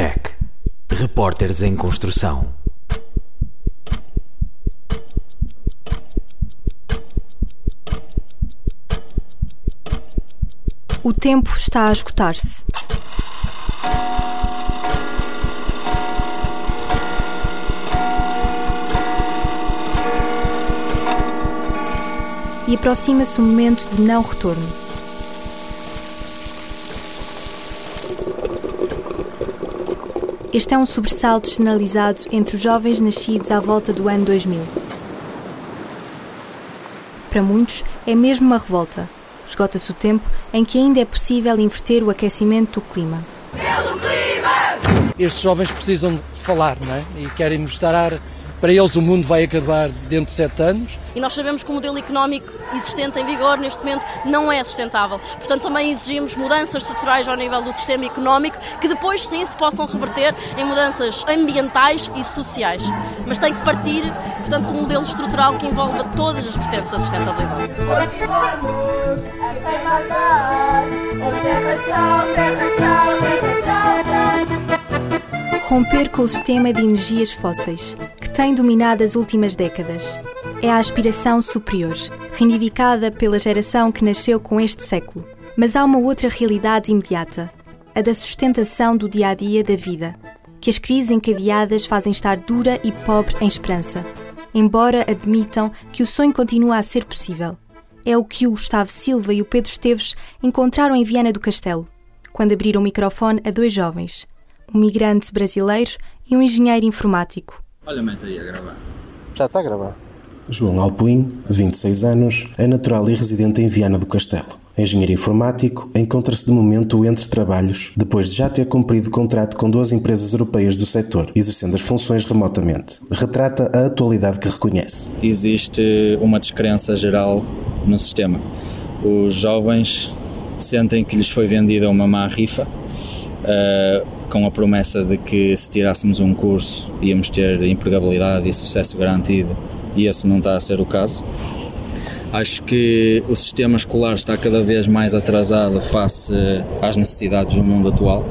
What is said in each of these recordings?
REC Repórteres em Construção. O tempo está a esgotar-se. E aproxima-se o momento de não retorno. Este é um sobressalto generalizado entre os jovens nascidos à volta do ano 2000. Para muitos, é mesmo uma revolta. Esgota-se o tempo em que ainda é possível inverter o aquecimento do clima. Estes jovens precisam de falar, não é? E querem mostrar para eles o mundo vai acabar dentro de sete anos. E nós sabemos que o modelo económico existente em vigor neste momento não é sustentável. Portanto, também exigimos mudanças estruturais ao nível do sistema económico que depois sim se possam reverter em mudanças ambientais e sociais. Mas tem que partir, portanto, de um modelo estrutural que envolva todas as vertentes da sustentabilidade. Romper com o sistema de energias fósseis, que tem dominado as últimas décadas. É a aspiração superior, reivindicada pela geração que nasceu com este século. Mas há uma outra realidade imediata, a da sustentação do dia a dia da vida, que as crises encadeadas fazem estar dura e pobre em esperança, embora admitam que o sonho continua a ser possível. É o que o Gustavo Silva e o Pedro Esteves encontraram em Viana do Castelo, quando abriram o microfone a dois jovens, um migrante brasileiro e um engenheiro informático. Olha, mete aí a gravar. Já está a gravar. João Alpuim, 26 anos, é natural e residente em Viana do Castelo. Engenheiro informático, encontra-se de momento entre trabalhos, depois de já ter cumprido contrato com duas empresas europeias do setor, exercendo as funções remotamente. Retrata a atualidade que reconhece. Existe uma descrença geral no sistema. Os jovens sentem que lhes foi vendida uma má rifa, uh, com a promessa de que se tirássemos um curso íamos ter empregabilidade e sucesso garantido, e esse não está a ser o caso. Acho que o sistema escolar está cada vez mais atrasado face às necessidades do mundo atual.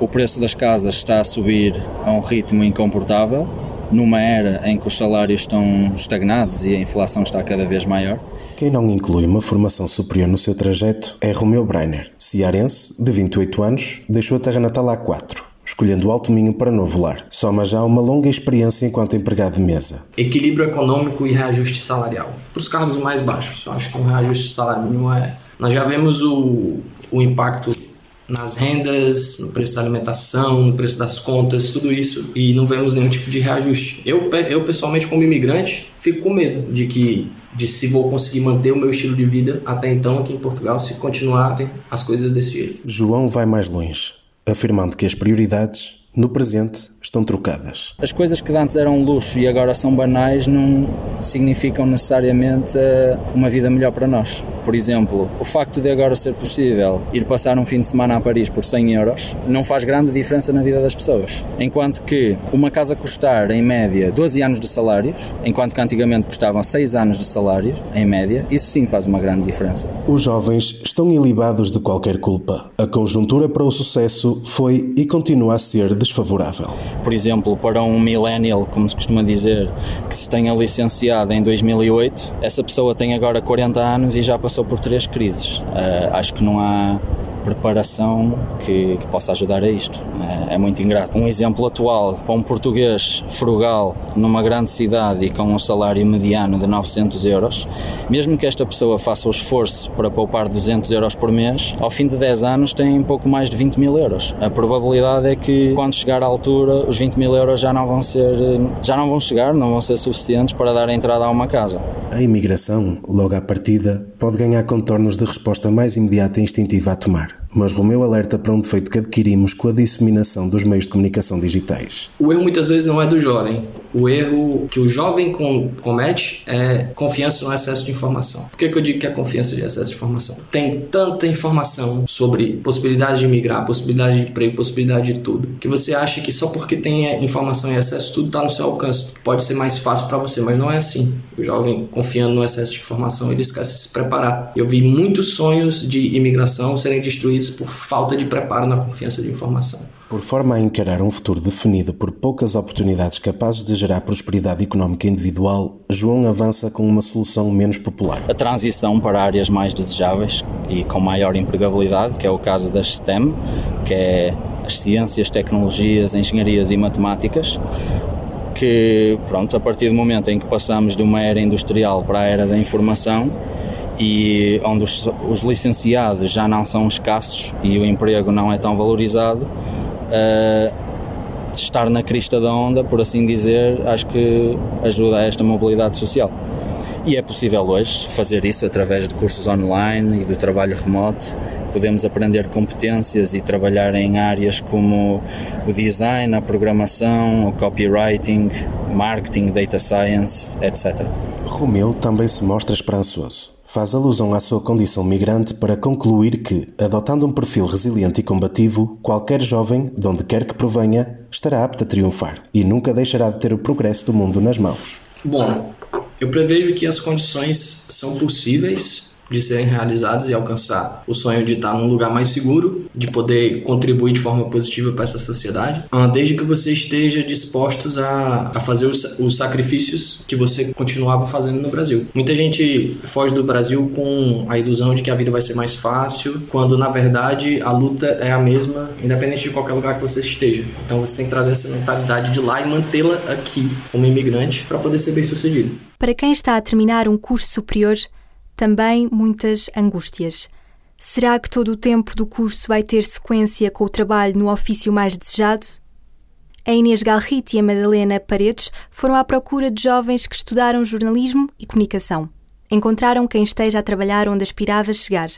O preço das casas está a subir a um ritmo incomportável, numa era em que os salários estão estagnados e a inflação está cada vez maior. Quem não inclui uma formação superior no seu trajeto é Romeu Breiner, cearense, de 28 anos, deixou a terra natal há 4 escolhendo o Alto Minho para novo lar. Soma já uma longa experiência enquanto empregado de mesa. Equilíbrio econômico e reajuste salarial. Para os cargos mais baixos, eu acho que um reajuste salarial mínimo é... Nós já vemos o, o impacto nas rendas, no preço da alimentação, no preço das contas, tudo isso, e não vemos nenhum tipo de reajuste. Eu, eu pessoalmente, como imigrante, fico com medo de que de se vou conseguir manter o meu estilo de vida até então aqui em Portugal se continuarem as coisas desse jeito. João vai mais longe afirmando que as prioridades no presente estão trocadas. As coisas que antes eram luxo e agora são banais não significam necessariamente eh, uma vida melhor para nós. Por exemplo, o facto de agora ser possível ir passar um fim de semana a Paris por 100 euros não faz grande diferença na vida das pessoas. Enquanto que uma casa custar, em média, 12 anos de salários, enquanto que antigamente custavam 6 anos de salários, em média, isso sim faz uma grande diferença. Os jovens estão ilibados de qualquer culpa. A conjuntura para o sucesso foi e continua a ser desfavorável. Por exemplo, para um millennial, como se costuma dizer, que se tenha licenciado em 2008, essa pessoa tem agora 40 anos e já passou por três crises. Uh, acho que não há preparação que, que, possa ajudar a isto. É, é, muito ingrato. Um exemplo atual para um português frugal numa grande cidade e com um salário mediano de 900 euros, mesmo que esta pessoa faça o esforço para poupar 200 euros por mês, ao fim de 10 anos tem pouco mais de 20 mil euros. A probabilidade é que quando chegar à altura os 20 mil euros já não vão ser, já não vão chegar, não vão ser suficientes para dar entrada a uma casa. A imigração, logo à partida, pode ganhar contornos de resposta mais imediata e instintiva a tomar mas Romeu alerta para um defeito que adquirimos com a disseminação dos meios de comunicação digitais. O erro muitas vezes não é do jovem. O erro que o jovem comete é confiança no excesso de informação. Por que, que eu digo que é confiança de excesso de informação? Tem tanta informação sobre possibilidade de migrar, possibilidade de emprego, possibilidade de tudo, que você acha que só porque tem informação em excesso, tudo está no seu alcance. Pode ser mais fácil para você, mas não é assim. O jovem, confiando no excesso de informação, ele esquece de se preparar. Eu vi muitos sonhos de imigração serem destruídos por falta de preparo na confiança de informação. Por forma a encarar um futuro definido por poucas oportunidades capazes de gerar prosperidade económica individual, João avança com uma solução menos popular. A transição para áreas mais desejáveis e com maior empregabilidade, que é o caso das STEM, que é as ciências, tecnologias, engenharias e matemáticas, que, pronto, a partir do momento em que passamos de uma era industrial para a era da informação e onde os, os licenciados já não são escassos e o emprego não é tão valorizado, uh, estar na crista da onda, por assim dizer, acho que ajuda a esta mobilidade social. E é possível hoje fazer isso através de cursos online e do trabalho remoto podemos aprender competências e trabalhar em áreas como o design, a programação, o copywriting, marketing, data science, etc. Romeu também se mostra esperançoso. Faz alusão à sua condição migrante para concluir que, adotando um perfil resiliente e combativo, qualquer jovem, de onde quer que provenha, estará apto a triunfar e nunca deixará de ter o progresso do mundo nas mãos. Bom, eu prevejo que as condições são possíveis de serem realizadas e alcançar o sonho de estar num lugar mais seguro, de poder contribuir de forma positiva para essa sociedade, ah, desde que você esteja dispostos a, a fazer os, os sacrifícios que você continuava fazendo no Brasil. Muita gente foge do Brasil com a ilusão de que a vida vai ser mais fácil, quando na verdade a luta é a mesma, independente de qualquer lugar que você esteja. Então você tem que trazer essa mentalidade de lá e mantê-la aqui como imigrante para poder ser bem sucedido. Para quem está a terminar um curso superior, também muitas angústias. Será que todo o tempo do curso vai ter sequência com o trabalho no ofício mais desejado? A Inês Galrite e a Madalena Paredes foram à procura de jovens que estudaram jornalismo e comunicação. Encontraram quem esteja a trabalhar onde aspirava chegar,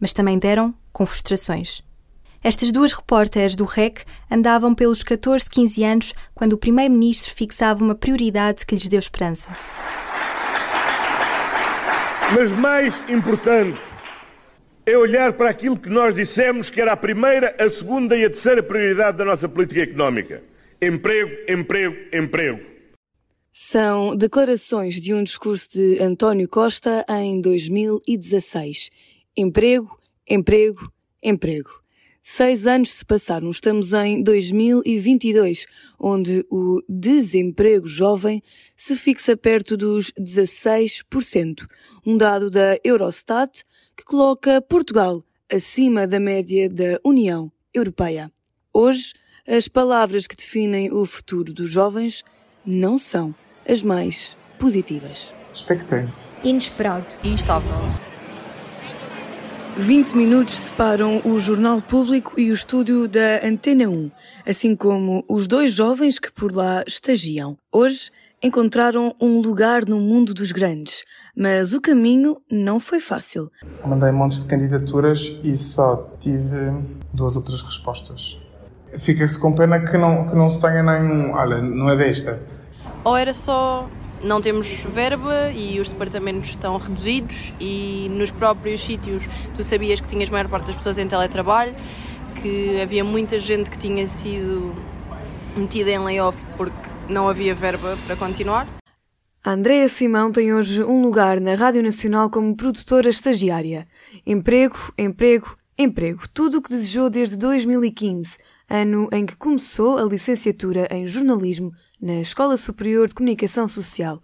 mas também deram com frustrações. Estas duas repórteres do REC andavam pelos 14, 15 anos quando o primeiro-ministro fixava uma prioridade que lhes deu esperança. Mas mais importante é olhar para aquilo que nós dissemos que era a primeira, a segunda e a terceira prioridade da nossa política económica: emprego, emprego, emprego. São declarações de um discurso de António Costa em 2016. Emprego, emprego, emprego. Seis anos se passaram, estamos em 2022, onde o desemprego jovem se fixa perto dos 16%, um dado da Eurostat que coloca Portugal acima da média da União Europeia. Hoje, as palavras que definem o futuro dos jovens não são as mais positivas. Expectante. Inesperado. Instável. 20 minutos separam o Jornal Público e o estúdio da Antena 1, assim como os dois jovens que por lá estagiam. Hoje encontraram um lugar no mundo dos grandes, mas o caminho não foi fácil. Mandei montes de candidaturas e só tive duas ou três respostas. Fica-se com pena que não, que não se tenha nenhum. Olha, não é desta. Ou era só não temos verba e os departamentos estão reduzidos e nos próprios sítios tu sabias que tinhas a maior parte das pessoas em teletrabalho, que havia muita gente que tinha sido metida em layoff porque não havia verba para continuar. A Andrea Simão tem hoje um lugar na Rádio Nacional como produtora estagiária. Emprego, emprego, emprego. Tudo o que desejou desde 2015, ano em que começou a licenciatura em jornalismo na Escola Superior de Comunicação Social.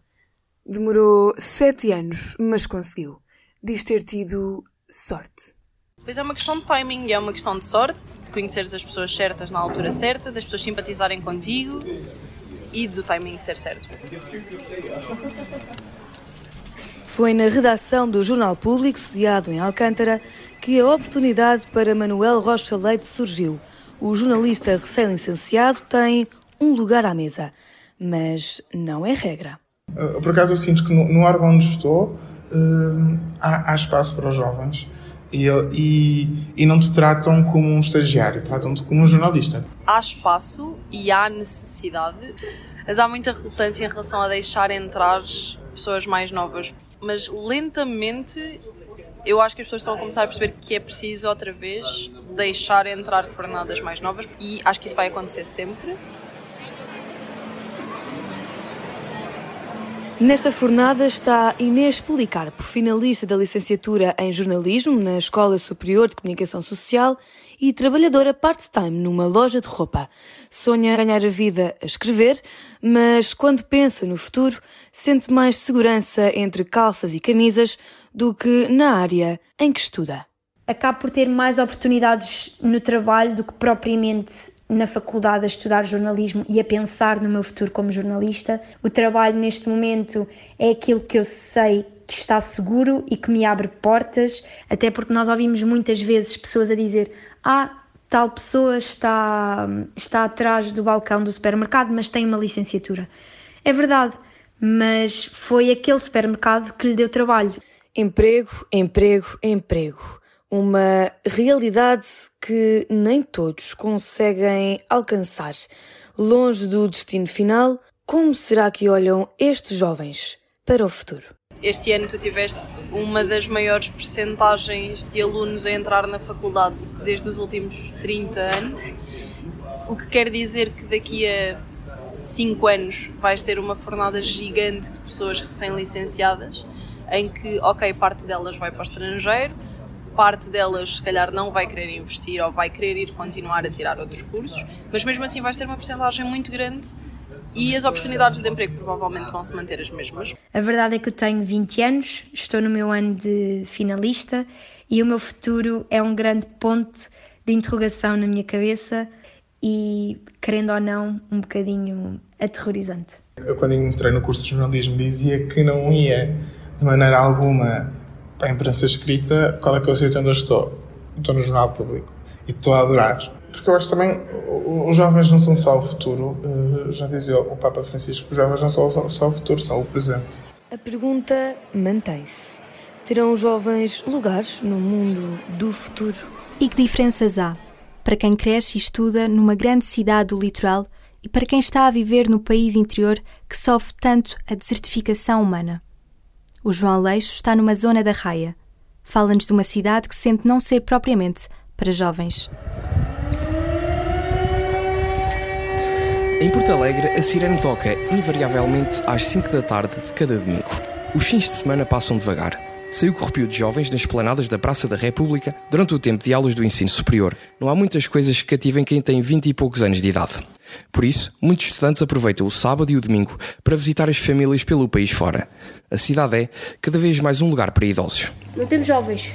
Demorou sete anos, mas conseguiu. Diz ter tido sorte. Pois é uma questão de timing, é uma questão de sorte, de conheceres as pessoas certas na altura certa, das pessoas simpatizarem contigo e do timing ser certo. Foi na redação do Jornal Público, sediado em Alcântara, que a oportunidade para Manuel Rocha Leite surgiu. O jornalista recém-licenciado tem um lugar à mesa, mas não é regra. Uh, por acaso eu sinto que no, no órgão onde estou uh, há, há, espaço para os jovens e, e, e, não te tratam como um estagiário, tratam-te como um jornalista. Há espaço e há necessidade, mas há muita relutância em relação a deixar entrar pessoas mais novas. Mas lentamente eu acho que as pessoas estão a começar a perceber que é preciso outra vez deixar entrar fornadas mais novas e acho que isso vai acontecer sempre Nesta fornada está Inês Policarpo, finalista da licenciatura em jornalismo na Escola Superior de Comunicação Social e trabalhadora part-time numa loja de roupa. Sonha ganhar a vida a escrever, mas quando pensa no futuro, sente mais segurança entre calças e camisas do que na área em que estuda. Acabo por ter mais oportunidades no trabalho do que propriamente na faculdade a estudar jornalismo e a pensar no meu futuro como jornalista. O trabalho neste momento é aquilo que eu sei que está seguro e que me abre portas, até porque nós ouvimos muitas vezes pessoas a dizer: Ah, tal pessoa está, está atrás do balcão do supermercado, mas tem uma licenciatura. É verdade, mas foi aquele supermercado que lhe deu trabalho. Emprego, emprego, emprego. Uma realidade que nem todos conseguem alcançar. Longe do destino final, como será que olham estes jovens para o futuro? Este ano tu tiveste uma das maiores percentagens de alunos a entrar na faculdade desde os últimos 30 anos, o que quer dizer que daqui a 5 anos vais ter uma fornada gigante de pessoas recém-licenciadas, em que, ok, parte delas vai para o estrangeiro, parte delas se calhar não vai querer investir ou vai querer ir continuar a tirar outros cursos, mas mesmo assim vais ter uma percentagem muito grande e as oportunidades de emprego provavelmente vão se manter as mesmas. A verdade é que eu tenho 20 anos, estou no meu ano de finalista e o meu futuro é um grande ponto de interrogação na minha cabeça e, querendo ou não, um bocadinho aterrorizante. Eu, quando entrei no curso de jornalismo, dizia que não ia, de maneira alguma, para a imprensa escrita. Qual é que é o sítio onde eu estou? Estou no Jornal Público e estou a adorar. Porque eu acho também os jovens não são só o futuro, eh, já dizia o Papa Francisco, os jovens não são só o futuro, são o presente. A pergunta mantém-se. Terão os jovens lugares no mundo do futuro? E que diferenças há para quem cresce e estuda numa grande cidade do litoral e para quem está a viver no país interior que sofre tanto a desertificação humana? O João Aleixo está numa zona da raia. Fala-nos de uma cidade que sente não ser propriamente para jovens. Em Porto Alegre, a sirene toca invariavelmente às 5 da tarde de cada domingo. Os fins de semana passam devagar. Saiu corrupio de jovens nas planadas da Praça da República durante o tempo de aulas do ensino superior. Não há muitas coisas que cativem quem tem 20 e poucos anos de idade. Por isso, muitos estudantes aproveitam o sábado e o domingo para visitar as famílias pelo país fora. A cidade é cada vez mais um lugar para idosos. Não temos jovens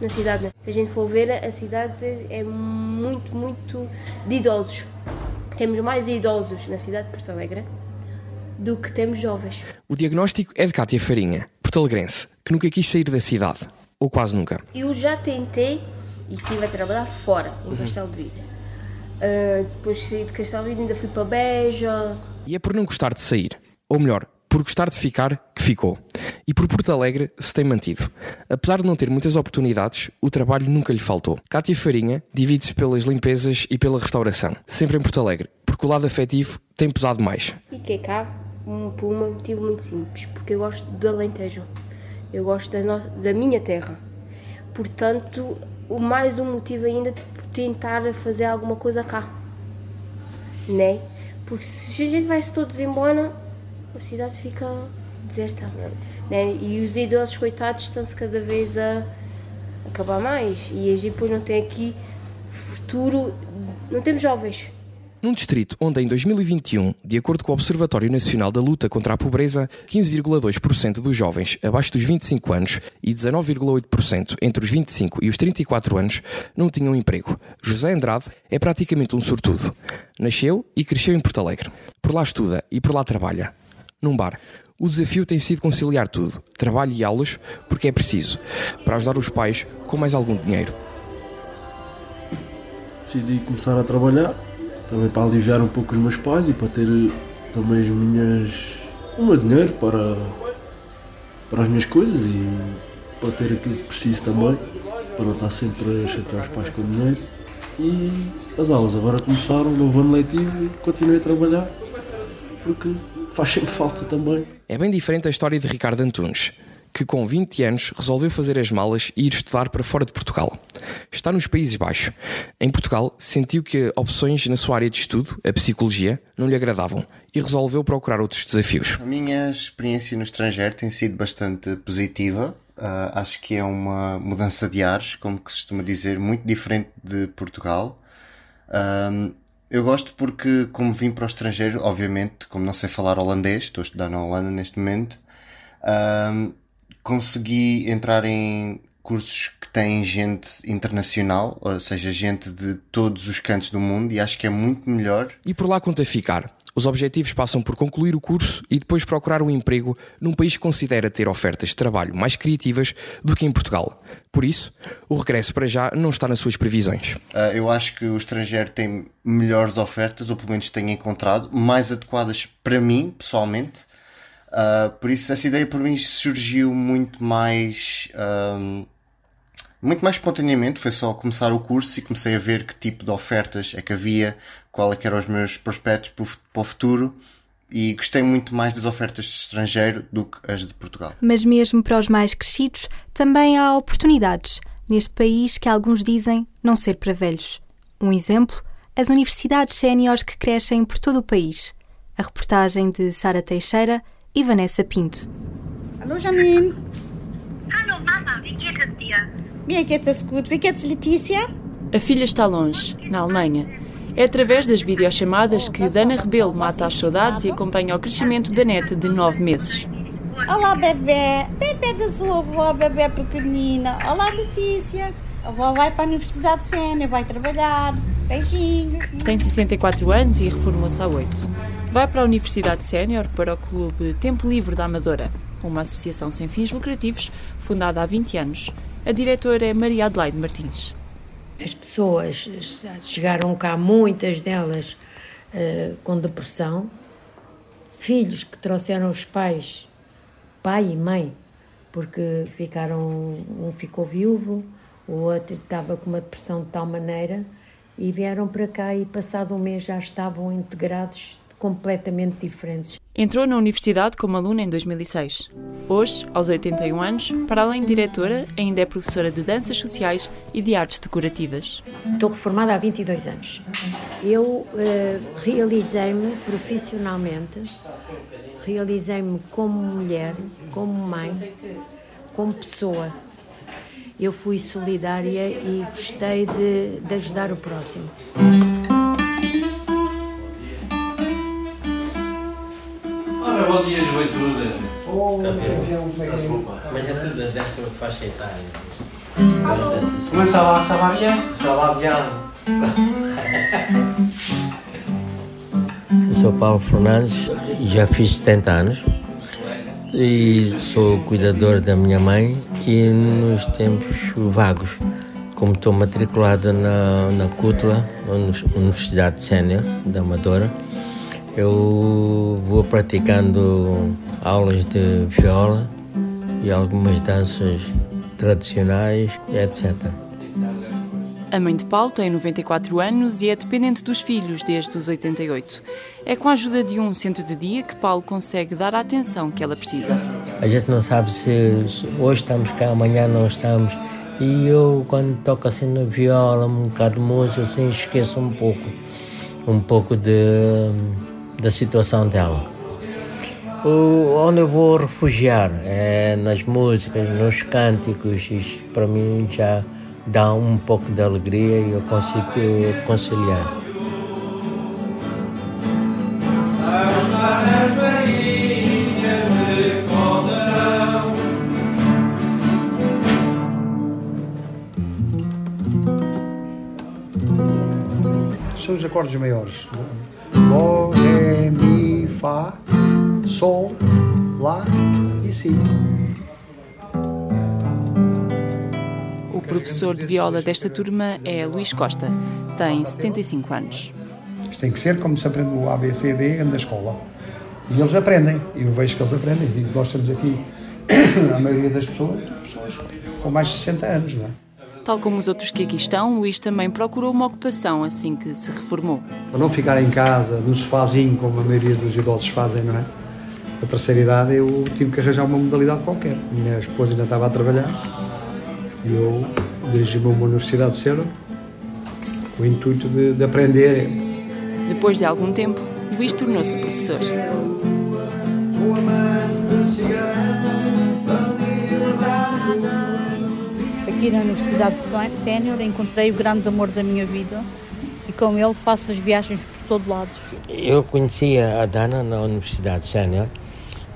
na cidade. Se a gente for ver, a cidade é muito, muito de idosos temos mais idosos na cidade de Porto Alegre do que temos jovens. O diagnóstico é de Cátia Farinha, portalegrense, que nunca quis sair da cidade, ou quase nunca. Eu já tentei e estive a trabalhar fora, em uhum. Castelo de Vida. Uh, depois saí de Castelo de Vida, ainda fui para Beja. E é por não gostar de sair, ou melhor, por gostar de ficar, que ficou. E por Porto Alegre se tem mantido. Apesar de não ter muitas oportunidades, o trabalho nunca lhe faltou. Cátia Farinha divide-se pelas limpezas e pela restauração, sempre em Porto Alegre, porque o lado afetivo tem pesado mais. Fiquei cá por um motivo muito simples, porque eu gosto do Alentejo. Eu gosto da, no... da minha terra. Portanto, o mais um motivo ainda de tentar fazer alguma coisa cá. Né? Porque se a gente vai se todos embora, a cidade fica deserta. Né? E os idosos, coitados, estão-se cada vez a acabar mais. E a gente depois não tem aqui futuro, não temos jovens. Num distrito onde, em 2021, de acordo com o Observatório Nacional da Luta contra a Pobreza, 15,2% dos jovens abaixo dos 25 anos e 19,8% entre os 25 e os 34 anos não tinham emprego. José Andrade é praticamente um sortudo. Nasceu e cresceu em Porto Alegre. Por lá estuda e por lá trabalha num bar. O desafio tem sido conciliar tudo, trabalho e aulas, porque é preciso, para ajudar os pais com mais algum dinheiro. Decidi começar a trabalhar, também para aliviar um pouco os meus pais e para ter também as minhas. o meu dinheiro para, para as minhas coisas e para ter aquilo que preciso também, para não estar sempre a chatear os pais com dinheiro. E as aulas agora começaram, novo ano letivo e continuei a trabalhar porque faz sempre falta também. É bem diferente a história de Ricardo Antunes, que com 20 anos resolveu fazer as malas e ir estudar para fora de Portugal. Está nos Países Baixos. Em Portugal, sentiu que opções na sua área de estudo, a psicologia, não lhe agradavam e resolveu procurar outros desafios. A minha experiência no estrangeiro tem sido bastante positiva. Uh, acho que é uma mudança de ares, como se costuma dizer, muito diferente de Portugal. Um, eu gosto porque, como vim para o estrangeiro, obviamente, como não sei falar holandês, estou a estudar na Holanda neste momento, um, consegui entrar em cursos que têm gente internacional, ou seja, gente de todos os cantos do mundo, e acho que é muito melhor. E por lá conta ficar. Os objetivos passam por concluir o curso e depois procurar um emprego num país que considera ter ofertas de trabalho mais criativas do que em Portugal. Por isso, o regresso para já não está nas suas previsões. Uh, eu acho que o estrangeiro tem melhores ofertas, ou pelo menos tenho encontrado, mais adequadas para mim, pessoalmente. Uh, por isso, essa ideia por mim surgiu muito mais. Uh, muito mais espontaneamente, foi só começar o curso e comecei a ver que tipo de ofertas é que havia, qual é que eram os meus prospectos para o futuro e gostei muito mais das ofertas de estrangeiro do que as de Portugal. Mas mesmo para os mais crescidos, também há oportunidades neste país que alguns dizem não ser para velhos. Um exemplo, as universidades séniores que crescem por todo o país. A reportagem de Sara Teixeira e Vanessa Pinto. Alô, Janine. Hallo, Mama, wie geht es dir? Mir geht es gut. Wie geht's, Letícia? A filha está longe, na Alemanha. É através das videochamadas que Dana Rebelo mata as saudades e acompanha o crescimento da neta de nove meses. Olá, bebê. Bebê da sua avó, bebê pequenina. Olá, Letícia. A avó vai para a Universidade Sénior, vai trabalhar. Beijinhos. Tem 64 anos e reformou-se há 8. Vai para a Universidade Sénior para o Clube Tempo Livre da Amadora, uma associação sem fins lucrativos fundada há 20 anos a diretora é Maria Adelaide Martins. As pessoas chegaram cá, muitas delas uh, com depressão, filhos que trouxeram os pais, pai e mãe, porque ficaram, um ficou viúvo, o outro estava com uma depressão de tal maneira e vieram para cá e passado um mês já estavam integrados completamente diferentes. Entrou na universidade como aluna em 2006. Hoje, aos 81 anos, para além de diretora, ainda é professora de danças sociais e de artes decorativas. Estou reformada há 22 anos. Eu uh, realizei-me profissionalmente, realizei-me como mulher, como mãe, como pessoa. Eu fui solidária e gostei de, de ajudar o próximo. Bom dia, juventude. Oh, Desculpa, mas é tudo desta faixa etária. Como ça va? Ça va bien? Ça va bien. Sou Paulo Fernandes, já fiz 70 anos e sou cuidador da minha mãe e nos tempos vagos, como estou matriculado na, na CUTLA, Universidade Sénior da Amadora, eu vou praticando aulas de viola e algumas danças tradicionais, etc. A mãe de Paulo tem 94 anos e é dependente dos filhos desde os 88. É com a ajuda de um centro de dia que Paulo consegue dar a atenção que ela precisa. A gente não sabe se hoje estamos cá, amanhã não estamos. E eu, quando toco assim na viola, um bocado de música, assim, esqueço um pouco. Um pouco de da situação dela. O, onde eu vou refugiar é nas músicas, nos cânticos, isso para mim já dá um pouco de alegria e eu consigo conciliar. São os acordes maiores. Fá, Sol, Lá e Si. O professor de viola desta turma é Luís Costa, tem 75 anos. Isto tem que ser como se aprende o ABCD na escola. E eles aprendem, e eu vejo que eles aprendem. E nós temos aqui, a maioria das pessoas, pessoas com mais de 60 anos, não é? Tal como os outros que aqui estão, Luís também procurou uma ocupação assim que se reformou. Para não ficar em casa, no sofazinho, como a maioria dos idosos fazem, não é? A terceira idade eu tive que arranjar uma modalidade qualquer. Minha esposa ainda estava a trabalhar e eu dirigi-me a uma universidade cedo com o intuito de, de aprender. Depois de algum tempo, Luís tornou-se professor. Aqui na Universidade Sénior encontrei o grande amor da minha vida e com ele faço as viagens por todo lado. Eu conhecia a Dana na Universidade Sénior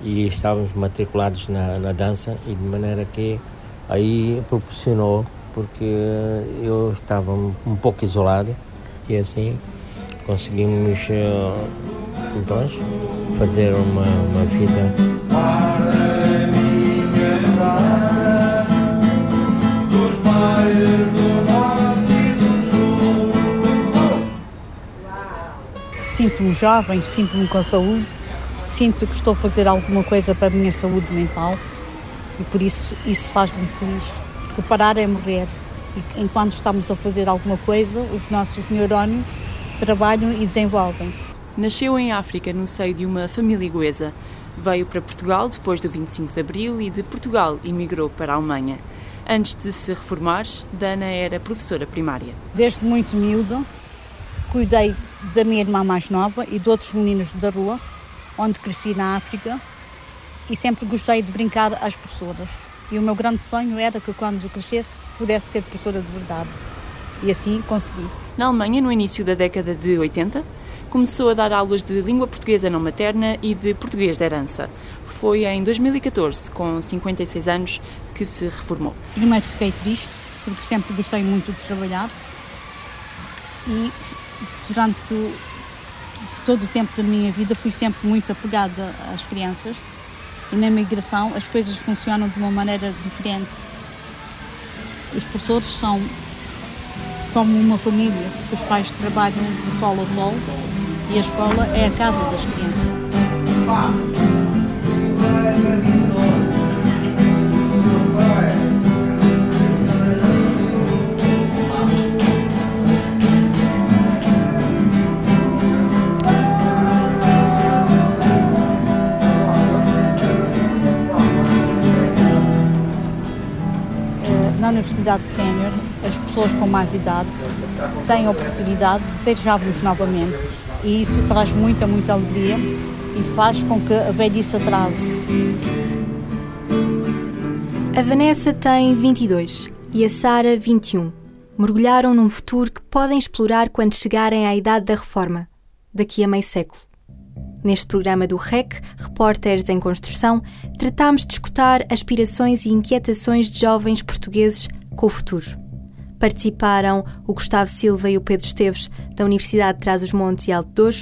e estávamos matriculados na, na dança e de maneira que aí proporcionou porque eu estava um pouco isolado e assim conseguimos então fazer uma, uma vida Sinto-me jovem, sinto-me com saúde, sinto que estou a fazer alguma coisa para a minha saúde mental e por isso isso faz-me feliz. Porque parar é morrer. E enquanto estamos a fazer alguma coisa, os nossos neurónios trabalham e desenvolvem-se. Nasceu em África no seio de uma família goesa. Veio para Portugal depois do 25 de Abril e de Portugal emigrou para a Alemanha. Antes de se reformar, Dana era professora primária. Desde muito miúda, cuidei da minha irmã mais nova e de outros meninos da rua, onde cresci na África, e sempre gostei de brincar às professoras. E o meu grande sonho era que quando crescesse pudesse ser professora de verdade. E assim consegui. Na Alemanha, no início da década de 80, começou a dar aulas de língua portuguesa não materna e de português de herança. Foi em 2014, com 56 anos, que se reformou. Primeiro fiquei triste, porque sempre gostei muito de trabalhar e durante todo o tempo da minha vida fui sempre muito apegada às crianças e na migração as coisas funcionam de uma maneira diferente. Os professores são como uma família, porque os pais trabalham de sol a sol e a escola é a casa das crianças. Universidade Sénior, as pessoas com mais idade têm a oportunidade de ser jovens novamente e isso traz muita, muita alegria e faz com que a velhice atrase. A Vanessa tem 22 e a Sara 21. Mergulharam num futuro que podem explorar quando chegarem à idade da reforma, daqui a meio século. Neste programa do REC, Repórteres em Construção, tratámos de escutar aspirações e inquietações de jovens portugueses com o futuro. Participaram o Gustavo Silva e o Pedro Esteves, da Universidade de Trás-os-Montes e Alto Douro,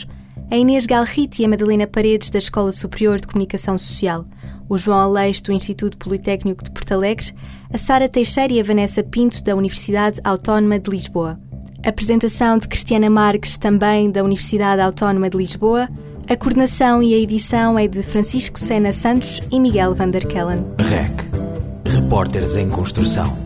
a Inês Galrite e a Madalena Paredes, da Escola Superior de Comunicação Social, o João Aleixo, do Instituto Politécnico de Porto Alegre, a Sara Teixeira e a Vanessa Pinto, da Universidade Autónoma de Lisboa. Apresentação de Cristiana Marques, também da Universidade Autónoma de Lisboa. A coordenação e a edição é de Francisco Sena Santos e Miguel Vanderkellen. REC Repórteres em Construção.